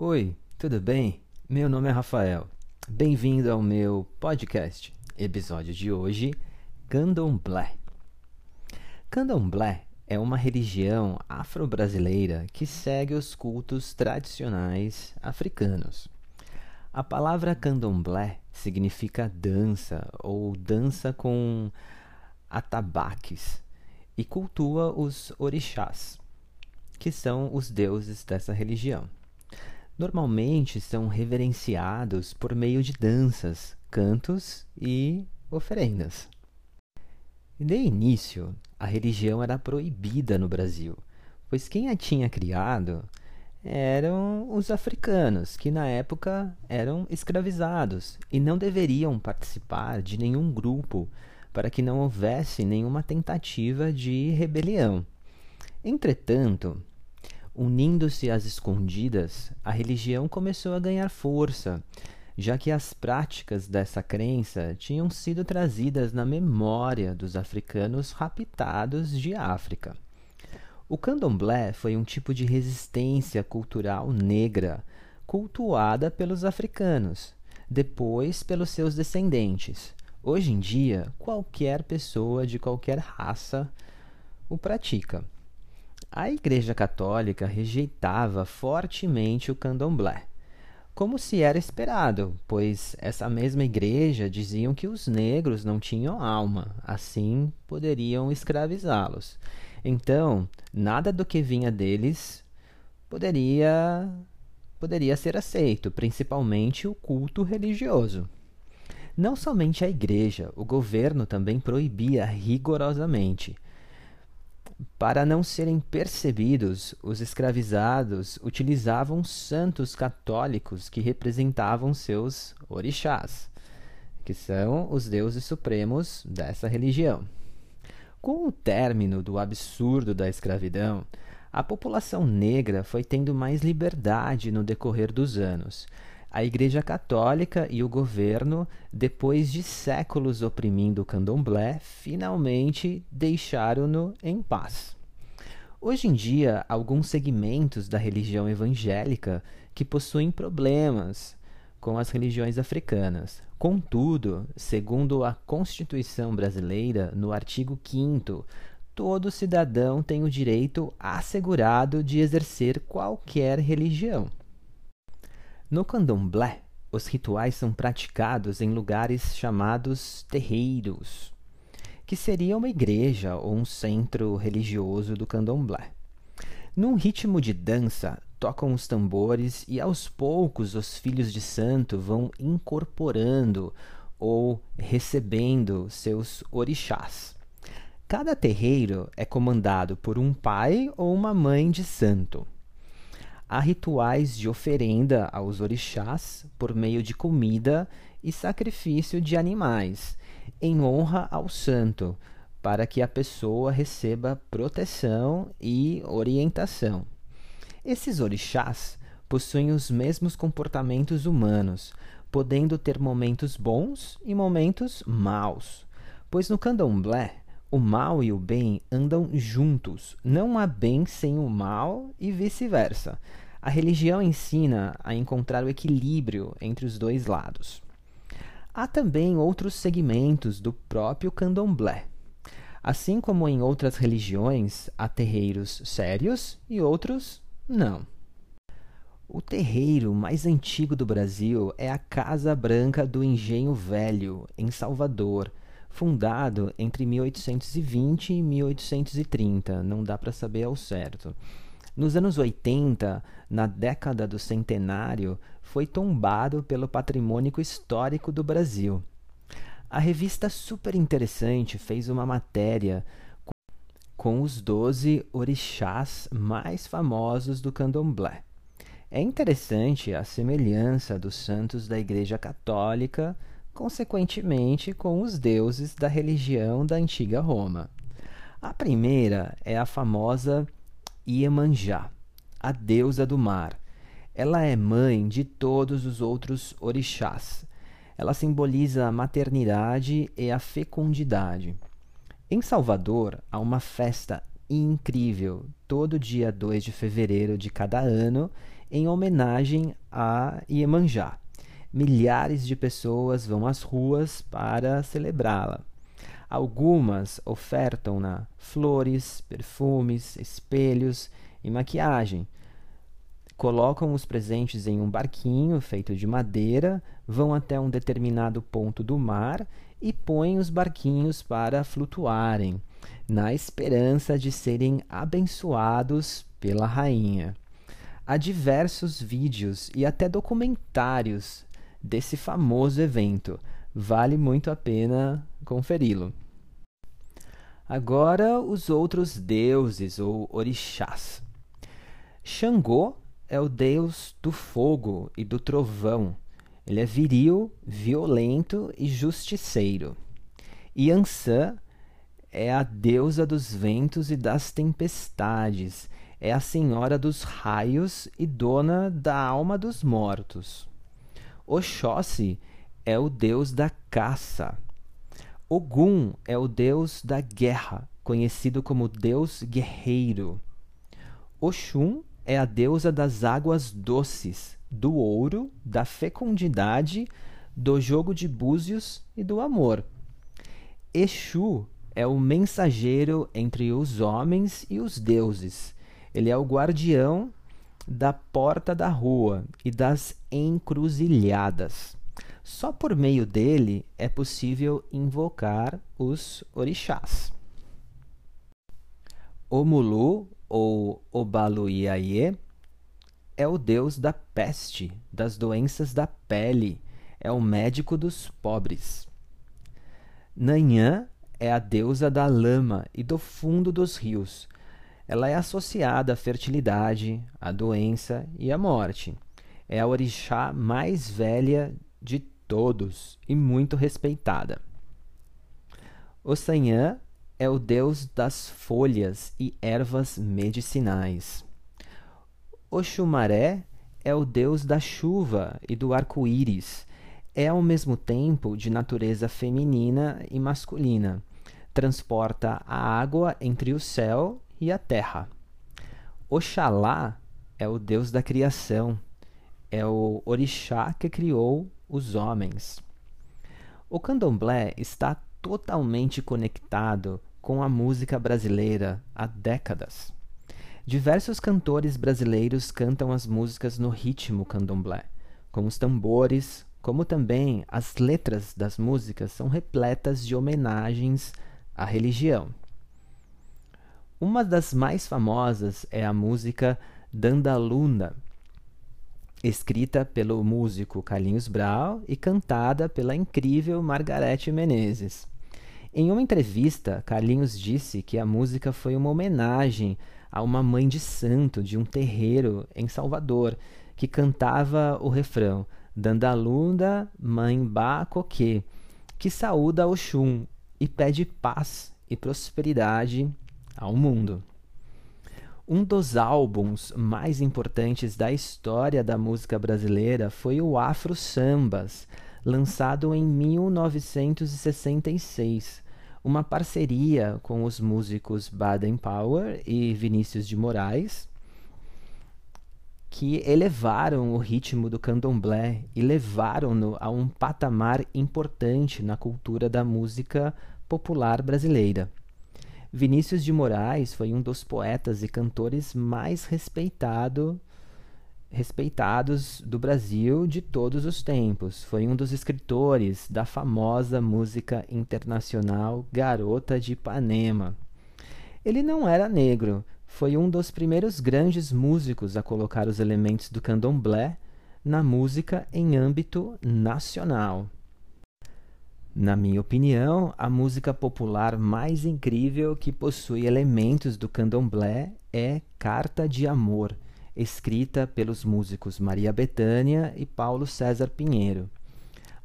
Oi, tudo bem? Meu nome é Rafael. Bem-vindo ao meu podcast. Episódio de hoje: Candomblé. Candomblé é uma religião afro-brasileira que segue os cultos tradicionais africanos. A palavra candomblé significa dança ou dança com atabaques e cultua os orixás, que são os deuses dessa religião. Normalmente são reverenciados por meio de danças, cantos e oferendas. De início, a religião era proibida no Brasil, pois quem a tinha criado eram os africanos, que na época eram escravizados e não deveriam participar de nenhum grupo para que não houvesse nenhuma tentativa de rebelião. Entretanto, unindo-se às escondidas, a religião começou a ganhar força, já que as práticas dessa crença tinham sido trazidas na memória dos africanos raptados de África. O candomblé foi um tipo de resistência cultural negra, cultuada pelos africanos, depois pelos seus descendentes. Hoje em dia, qualquer pessoa de qualquer raça o pratica. A Igreja Católica rejeitava fortemente o candomblé, como se era esperado, pois essa mesma igreja diziam que os negros não tinham alma, assim poderiam escravizá-los. Então, nada do que vinha deles poderia poderia ser aceito, principalmente o culto religioso. Não somente a igreja, o governo também proibia rigorosamente. Para não serem percebidos, os escravizados utilizavam santos católicos que representavam seus orixás, que são os deuses supremos dessa religião. Com o término do absurdo da escravidão, a população negra foi tendo mais liberdade no decorrer dos anos. A Igreja Católica e o governo, depois de séculos oprimindo o candomblé, finalmente deixaram-no em paz. Hoje em dia, alguns segmentos da religião evangélica que possuem problemas com as religiões africanas. Contudo, segundo a Constituição brasileira, no artigo 5, todo cidadão tem o direito assegurado de exercer qualquer religião. No candomblé, os rituais são praticados em lugares chamados terreiros, que seria uma igreja ou um centro religioso do candomblé. Num ritmo de dança, tocam os tambores e aos poucos os filhos de santo vão incorporando ou recebendo seus orixás. Cada terreiro é comandado por um pai ou uma mãe de santo. Há rituais de oferenda aos orixás por meio de comida e sacrifício de animais, em honra ao santo, para que a pessoa receba proteção e orientação. Esses orixás possuem os mesmos comportamentos humanos, podendo ter momentos bons e momentos maus. Pois no candomblé, o mal e o bem andam juntos, não há bem sem o mal e vice-versa. A religião ensina a encontrar o equilíbrio entre os dois lados. Há também outros segmentos do próprio candomblé. Assim como em outras religiões, há terreiros sérios e outros não. O terreiro mais antigo do Brasil é a Casa Branca do Engenho Velho, em Salvador, fundado entre 1820 e 1830, não dá para saber ao certo. Nos anos 80, na década do centenário, foi tombado pelo Patrimônio Histórico do Brasil. A revista Super Interessante fez uma matéria com os doze orixás mais famosos do candomblé. É interessante a semelhança dos santos da Igreja Católica, consequentemente, com os deuses da religião da antiga Roma. A primeira é a famosa Iemanjá, a deusa do mar. Ela é mãe de todos os outros orixás. Ela simboliza a maternidade e a fecundidade. Em Salvador, há uma festa incrível todo dia 2 de fevereiro de cada ano em homenagem a Iemanjá. Milhares de pessoas vão às ruas para celebrá-la. Algumas ofertam-na flores, perfumes, espelhos e maquiagem. Colocam os presentes em um barquinho feito de madeira, vão até um determinado ponto do mar e põem os barquinhos para flutuarem, na esperança de serem abençoados pela rainha. Há diversos vídeos e até documentários desse famoso evento. Vale muito a pena conferi-lo. Agora, os outros deuses ou orixás. Xangô é o deus do fogo e do trovão. Ele é viril, violento e justiceiro. Yansan é a deusa dos ventos e das tempestades. É a senhora dos raios e dona da alma dos mortos. Oxóssi é o deus da caça. Ogum é o deus da guerra, conhecido como deus guerreiro. Oxum é a deusa das águas doces, do ouro, da fecundidade, do jogo de búzios e do amor. Exu é o mensageiro entre os homens e os deuses. Ele é o guardião da porta da rua e das encruzilhadas. Só por meio dele é possível invocar os orixás. Omulu, ou Obaluiaie, é o deus da peste, das doenças da pele, é o médico dos pobres. Nanhã é a deusa da lama e do fundo dos rios. Ela é associada à fertilidade, à doença e à morte. É a orixá mais velha de todos e muito respeitada. Ossanhã é o deus das folhas e ervas medicinais. Oxumaré é o deus da chuva e do arco-íris. É ao mesmo tempo de natureza feminina e masculina. Transporta a água entre o céu e a terra. Oxalá é o deus da criação. É o orixá que criou os homens. O candomblé está totalmente conectado com a música brasileira há décadas. Diversos cantores brasileiros cantam as músicas no ritmo candomblé, com os tambores, como também as letras das músicas são repletas de homenagens à religião. Uma das mais famosas é a música Dandalunda, escrita pelo músico Carlinhos Brau e cantada pela incrível Margarete Menezes. Em uma entrevista, Carlinhos disse que a música foi uma homenagem a uma mãe de santo de um terreiro em Salvador, que cantava o refrão Dandalunda Mãe Ba Coque, que saúda Oxum e pede paz e prosperidade ao mundo. Um dos álbuns mais importantes da história da música brasileira foi o Afro Sambas, lançado em 1966, uma parceria com os músicos Baden Powell e Vinícius de Moraes, que elevaram o ritmo do candomblé e levaram-no a um patamar importante na cultura da música popular brasileira. Vinícius de Moraes foi um dos poetas e cantores mais respeitado respeitados do Brasil de todos os tempos. Foi um dos escritores da famosa música internacional Garota de Ipanema. Ele não era negro, foi um dos primeiros grandes músicos a colocar os elementos do candomblé na música em âmbito nacional. Na minha opinião, a música popular mais incrível que possui elementos do candomblé é Carta de Amor escrita pelos músicos Maria Bethânia e Paulo César Pinheiro.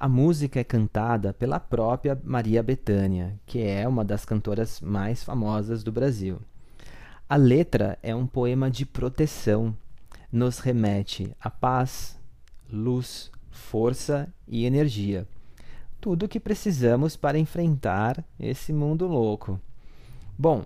A música é cantada pela própria Maria Bethânia, que é uma das cantoras mais famosas do Brasil. A letra é um poema de proteção, nos remete a paz, luz, força e energia. Tudo o que precisamos para enfrentar esse mundo louco. Bom,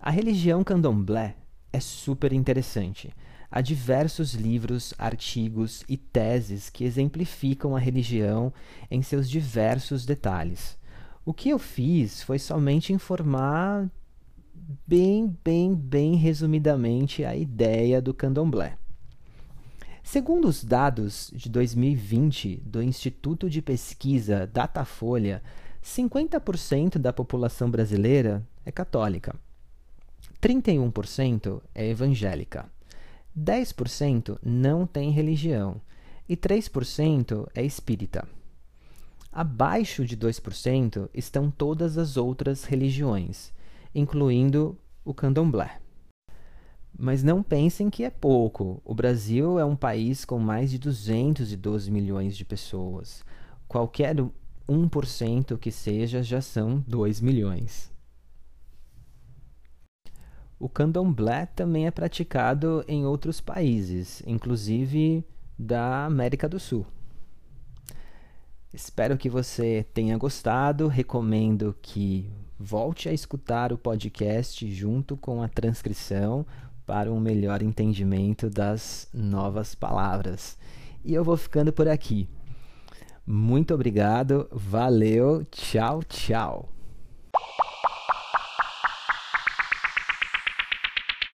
a religião candomblé é super interessante. há diversos livros, artigos e teses que exemplificam a religião em seus diversos detalhes. O que eu fiz foi somente informar bem, bem, bem resumidamente a ideia do candomblé. Segundo os dados de 2020 do Instituto de Pesquisa Datafolha, 50% da população brasileira é católica, 31% é evangélica, 10% não tem religião e 3% é espírita. Abaixo de 2% estão todas as outras religiões, incluindo o candomblé. Mas não pensem que é pouco. O Brasil é um país com mais de 212 milhões de pessoas. Qualquer 1% que seja já são 2 milhões. O candomblé também é praticado em outros países, inclusive da América do Sul. Espero que você tenha gostado. Recomendo que volte a escutar o podcast junto com a transcrição para um melhor entendimento das novas palavras. E eu vou ficando por aqui. Muito obrigado, valeu, tchau, tchau.